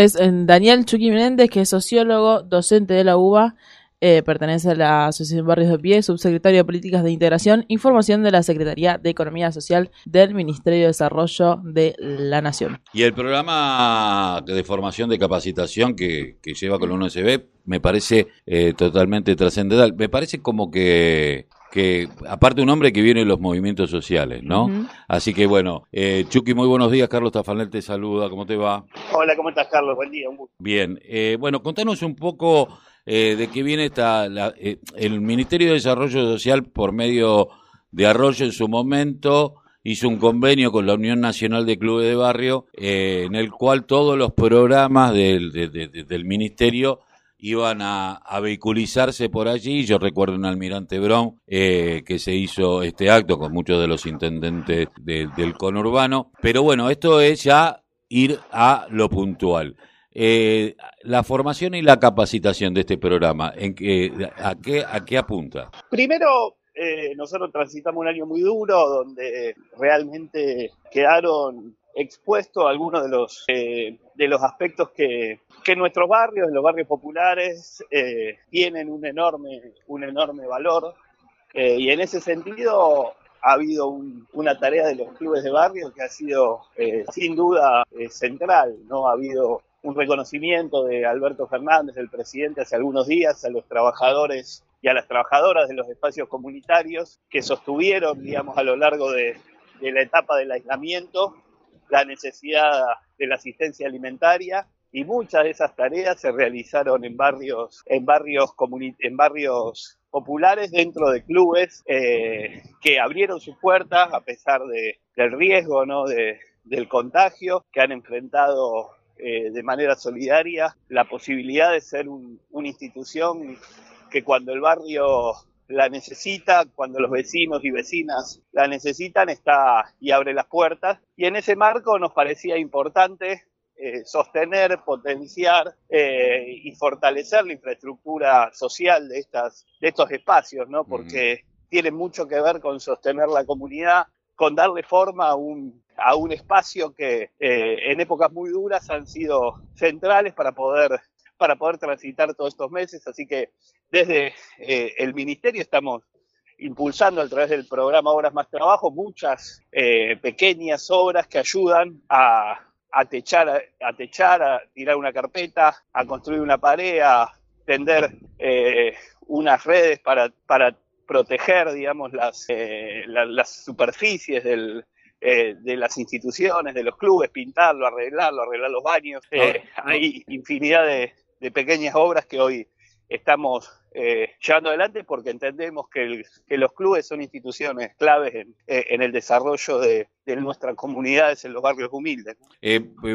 Es Daniel Chucky Menéndez, que es sociólogo, docente de la UBA, eh, pertenece a la Asociación Barrios de Pie, subsecretario de Políticas de Integración, información de la Secretaría de Economía Social del Ministerio de Desarrollo de la Nación. Y el programa de formación de capacitación que, lleva con la UNSB me parece eh, totalmente trascendental. Me parece como que que aparte un hombre que viene de los movimientos sociales, ¿no? Así que bueno, eh, Chucky, muy buenos días, Carlos Tafanel te saluda, ¿cómo te va? Hola, ¿cómo estás, Carlos? Buen día, un gusto. Bien, eh, bueno, contanos un poco eh, de qué viene esta, eh, el Ministerio de Desarrollo Social por medio de Arroyo en su momento hizo un convenio con la Unión Nacional de Clubes de Barrio eh, en el cual todos los programas del, del ministerio iban a, vehiculizarse por allí. Yo recuerdo en Almirante Brown que se hizo este acto con muchos de los intendentes del conurbano. Pero bueno, esto es ya ir a lo puntual. Eh, la formación y la capacitación de este programa, ¿en qué, a, qué, ¿a qué apunta? Primero, eh, nosotros transitamos un año muy duro donde realmente quedaron expuestos algunos de los, eh, de los aspectos que, que nuestros barrios, los barrios populares, eh, tienen un enorme, un enorme valor. y en ese sentido, ha habido una tarea de los clubes de barrio que ha sido sin duda central, ¿no? Ha habido un reconocimiento de Alberto Fernández, el presidente, hace algunos días a los trabajadores y a las trabajadoras de los espacios comunitarios que sostuvieron, digamos, a lo largo de, la etapa del aislamiento la necesidad de la asistencia alimentaria y muchas de esas tareas se realizaron en barrios, en barrios, en barrios populares dentro de clubes eh, que abrieron sus puertas a pesar del riesgo ¿no? de, del contagio, que han enfrentado eh, de manera solidaria la posibilidad de ser una institución que cuando el barrio la necesita, cuando los vecinos y vecinas la necesitan, está y abre las puertas. Y en ese marco nos parecía importante eh, sostener, potenciar eh, y fortalecer la infraestructura social de, estas, de estos espacios, ¿no? Porque tiene mucho que ver con sostener la comunidad, con darle forma a un, a un espacio que eh, en épocas muy duras han sido centrales para poder, para poder transitar todos estos meses. Así que desde eh, el Ministerio estamos impulsando a través del programa Obras Más Trabajo muchas eh, pequeñas obras que ayudan a, a, techar, a techar, a tirar una carpeta, a construir una pared, a tender unas redes para, para proteger, digamos, las, las superficies del, eh, de las instituciones, de los clubes, pintarlo, arreglarlo, arreglar los baños. Eh, hay infinidad de, pequeñas obras que hoy estamos eh, llevando adelante porque entendemos que, los clubes son instituciones claves en, el desarrollo de, nuestras comunidades en los barrios humildes.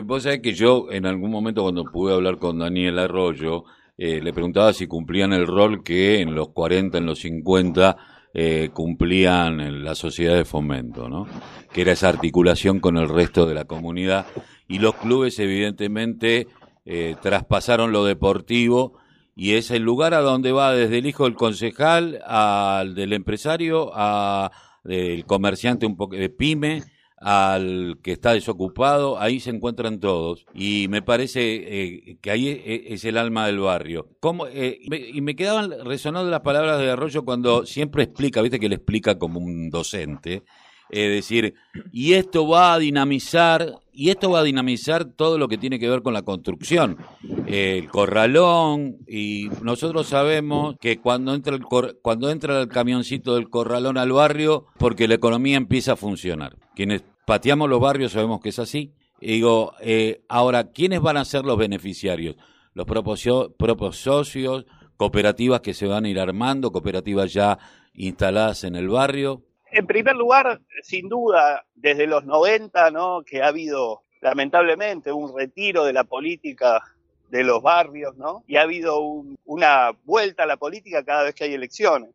vos sabés que yo en algún momento cuando pude hablar con Daniel Arroyo, le preguntaba si cumplían el rol que en los 40, en los 50 eh, cumplían en la sociedad de fomento, ¿no? que era esa articulación con el resto de la comunidad. Y los clubes, evidentemente, eh, traspasaron lo deportivo y es el lugar a donde va desde el hijo del concejal al del empresario, a del comerciante un poco de pyme, al que está desocupado, ahí se encuentran todos. Y me parece eh, que ahí es, el alma del barrio. ¿Cómo, eh, y me quedaban resonando las palabras de Arroyo cuando siempre explica, viste que le explica como un docente, es decir, y esto va a dinamizar, y esto va a dinamizar todo lo que tiene que ver con la construcción. el corralón, y nosotros sabemos que cuando entra, el cuando entra el camioncito del corralón al barrio, porque la economía empieza a funcionar. Quienes pateamos los barrios, sabemos que es así. Y digo, eh, ahora, ¿quiénes van a ser los beneficiarios? Los propios socios, cooperativas que se van a ir armando, cooperativas ya instaladas en el barrio. En primer lugar, sin duda, desde los 90, ¿no? que ha habido lamentablemente un retiro de la política de los barrios, ¿no? Y ha habido una vuelta a la política cada vez que hay elecciones.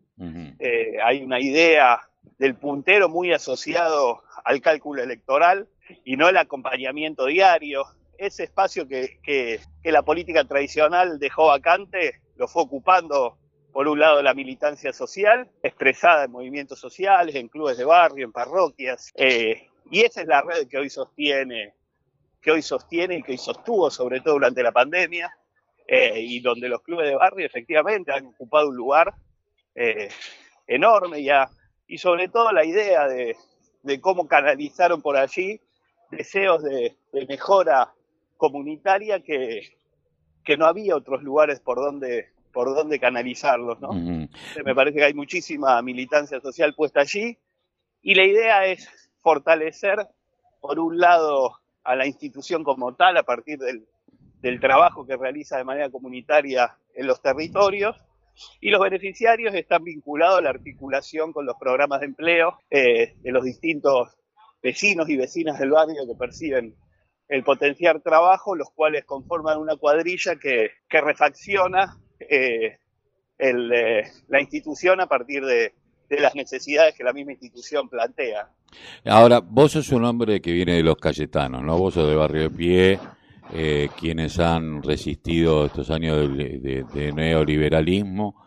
Eh, hay una idea del puntero muy asociado al cálculo electoral y no el acompañamiento diario. Ese espacio que, que, la política tradicional dejó vacante lo fue ocupando por un lado la militancia social, expresada en movimientos sociales, en clubes de barrio, en parroquias, eh, y esa es la red que hoy sostiene que hoy sostiene y que hoy sostuvo, sobre todo durante la pandemia, eh, y donde los clubes de barrio efectivamente han ocupado un lugar eh, enorme ya, y sobre todo la idea de, cómo canalizaron por allí deseos de, mejora comunitaria que, que, no había otros lugares por donde por donde canalizarlos, ¿no? Me parece que hay muchísima militancia social puesta allí y la idea es fortalecer, por un lado, a la institución como tal a partir del, trabajo que realiza de manera comunitaria en los territorios y los beneficiarios están vinculados a la articulación con los programas de empleo eh, de los distintos vecinos y vecinas del barrio que perciben el potenciar trabajo, los cuales conforman una cuadrilla que, refacciona eh, eh, la institución a partir de, de las necesidades que la misma institución plantea. Ahora, vos sos un hombre que viene de los Cayetanos, ¿no? Vos sos de Barrio de Pie, eh, quienes han resistido estos años de, neoliberalismo,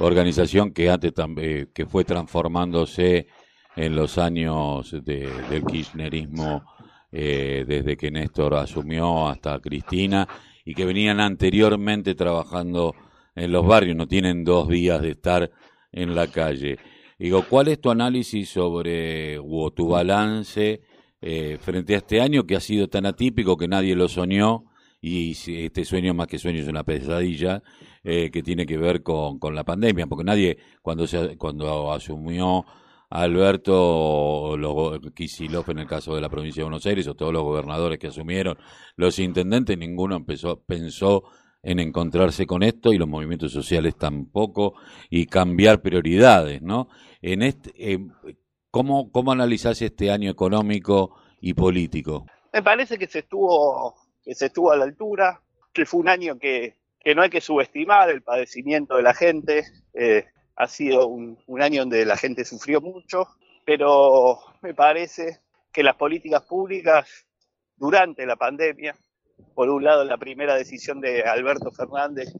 organización que antes también, que fue transformándose en los años del kirchnerismo, desde que Néstor asumió hasta Cristina, y que venían anteriormente trabajando en los barrios, no tienen dos días de estar en la calle. Digo, ¿cuál es tu análisis sobre o tu balance eh, frente a este año que ha sido tan atípico que nadie lo soñó? Y este sueño más que sueño es una pesadilla eh, que tiene que ver con, con, la pandemia, porque nadie cuando se, cuando asumió Alberto Kisilov en el caso de la provincia de Buenos Aires o todos los gobernadores que asumieron, los intendentes, ninguno empezó, pensó en encontrarse con esto y los movimientos sociales tampoco y cambiar prioridades, ¿no? En este, eh, ¿cómo, ¿Cómo analizás este año económico y político? Me parece que se estuvo, que se estuvo a la altura, que fue un año que, que no hay que subestimar el padecimiento de la gente. Eh, ha sido un, un año donde la gente sufrió mucho, pero me parece que las políticas públicas durante la pandemia por un lado, la primera decisión de Alberto Fernández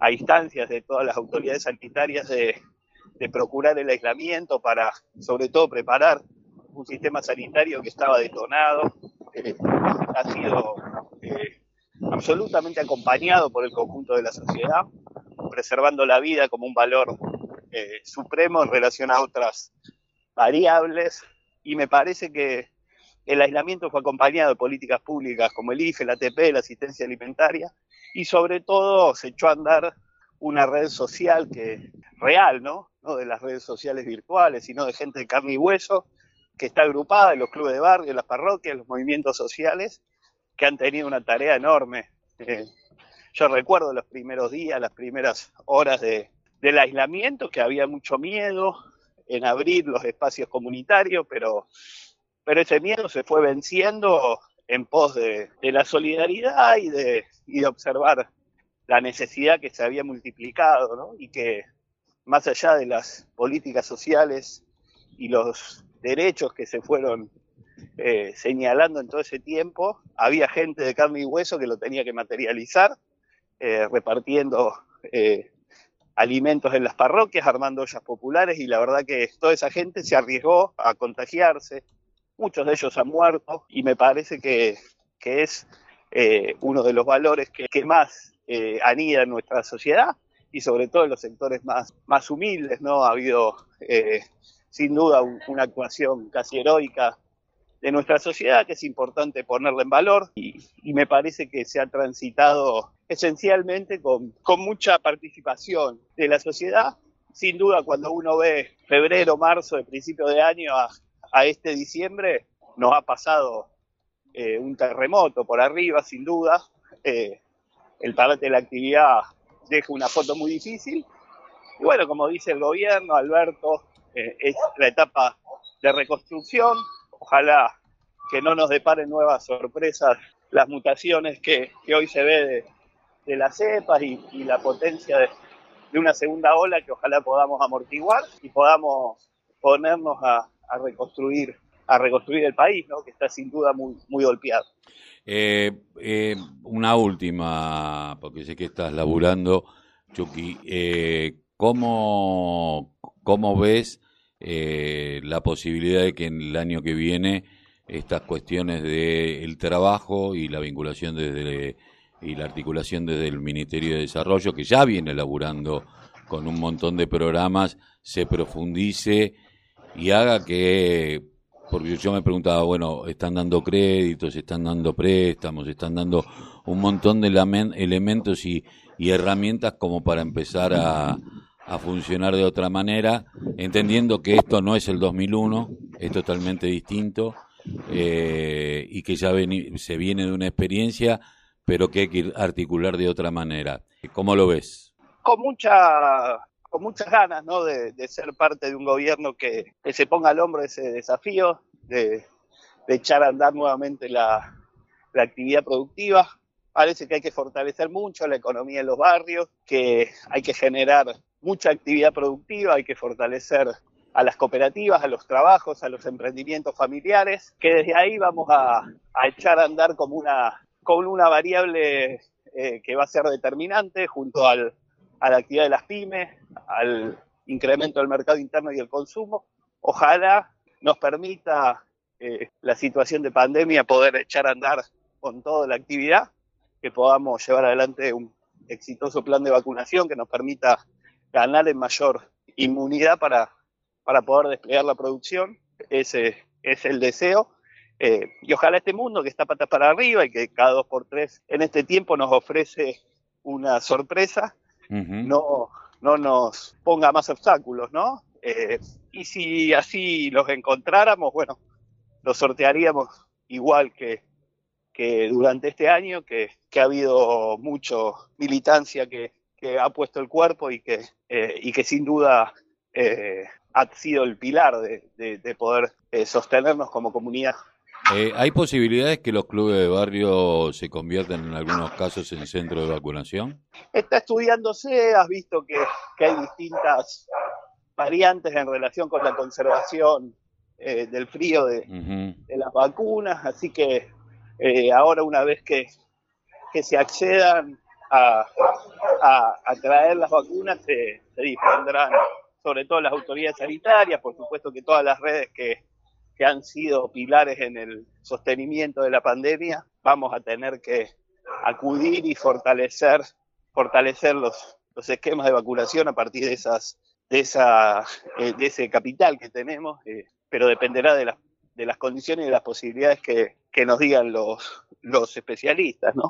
a instancias de todas las autoridades sanitarias de, procurar el aislamiento para, sobre todo, preparar un sistema sanitario que estaba detonado, eh, ha sido eh, absolutamente acompañado por el conjunto de la sociedad, preservando la vida como un valor eh, supremo en relación a otras variables, y me parece que el aislamiento fue acompañado de políticas públicas como el IFE, la ATP, la asistencia alimentaria y sobre todo se echó a andar una red social que real, ¿no? No de las redes sociales virtuales, sino de gente de carne y hueso que está agrupada en los clubes de barrio, en las parroquias, en los movimientos sociales que han tenido una tarea enorme. Eh, yo recuerdo los primeros días, las primeras horas de, del aislamiento, que había mucho miedo en abrir los espacios comunitarios, pero pero ese miedo se fue venciendo en pos de, la solidaridad y de, observar la necesidad que se había multiplicado, ¿no? Y que más allá de las políticas sociales y los derechos que se fueron eh, señalando en todo ese tiempo, había gente de carne y hueso que lo tenía que materializar, eh, repartiendo eh, alimentos en las parroquias, armando ollas populares, y la verdad que toda esa gente se arriesgó a contagiarse, muchos de ellos han muerto y me parece que, es eh, uno de los valores que, más eh, anida en nuestra sociedad y sobre todo en los sectores más, más humildes, ¿no? Ha habido eh, sin duda una actuación casi heroica de nuestra sociedad que es importante ponerla en valor y, me parece que se ha transitado esencialmente con, con mucha participación de la sociedad. Sin duda, cuando uno ve febrero, marzo, de principio de año a, a este diciembre nos ha pasado eh, un terremoto por arriba, sin duda. Eh, el parate de la actividad deja una foto muy difícil. Y bueno, como dice el gobierno, Alberto, eh, es la etapa de reconstrucción. Ojalá que no nos deparen nuevas sorpresas las mutaciones que, hoy se ve de, las cepas y, la potencia de, de una segunda ola que ojalá podamos amortiguar y podamos ponernos a, a reconstruir a reconstruir el país, ¿no? que está sin duda muy, muy golpeado. Eh, eh, una última, porque sé que estás laburando, Chucky. Eh, ¿cómo, ves la posibilidad de que en el año que viene estas cuestiones del trabajo y la vinculación desde y la articulación desde el Ministerio de Desarrollo, que ya viene elaborando con un montón de programas, se profundice y haga que, porque yo me preguntaba, bueno, están dando créditos, están dando préstamos, están dando un montón de elementos y, herramientas como para empezar a, funcionar de otra manera, entendiendo que esto no es el 2001, es totalmente distinto eh, y que ya se viene de una experiencia, pero que hay que articular de otra manera. ¿Cómo lo ves? Con mucha con muchas ganas ¿no? de, ser parte de un gobierno que, se ponga al hombro ese desafío de, echar a andar nuevamente la, actividad productiva. Parece que hay que fortalecer mucho la economía en los barrios, que hay que generar mucha actividad productiva, hay que fortalecer a las cooperativas, a los trabajos, a los emprendimientos familiares, que desde ahí vamos a, echar a andar como una, como una variable eh, que va a ser determinante junto al, a la actividad de las pymes, al incremento del mercado interno y el consumo. Ojalá nos permita eh, la situación de pandemia poder echar a andar con toda la actividad, que podamos llevar adelante un exitoso plan de vacunación que nos permita ganar en mayor inmunidad para, para poder desplegar la producción. Ese es el deseo. Eh, y ojalá este mundo que está patas para arriba y que cada dos por tres en este tiempo nos ofrece una sorpresa, no, no nos ponga más obstáculos, ¿no? Eh, y si así los encontráramos, bueno, los sortearíamos igual que, que durante este año, que, ha habido mucho militancia que, ha puesto el cuerpo y que, eh, y que sin duda eh, ha sido el pilar de, poder sostenernos como comunidad. ¿Hay posibilidades que los clubes de barrio se conviertan en algunos casos en centro de vacunación? Está estudiándose, has visto que, hay distintas variantes en relación con la conservación eh, del frío de, las vacunas, así que eh, ahora una vez que, se accedan a, traer las vacunas, se, se dispondrán sobre todo las autoridades sanitarias, por supuesto que todas las redes que, que han sido pilares en el sostenimiento de la pandemia, vamos a tener que acudir y fortalecer, fortalecer los, los esquemas de vacunación a partir de esas de esa eh, de ese capital que tenemos, eh, pero dependerá de las de las condiciones y de las posibilidades que, que nos digan los, los especialistas, ¿no?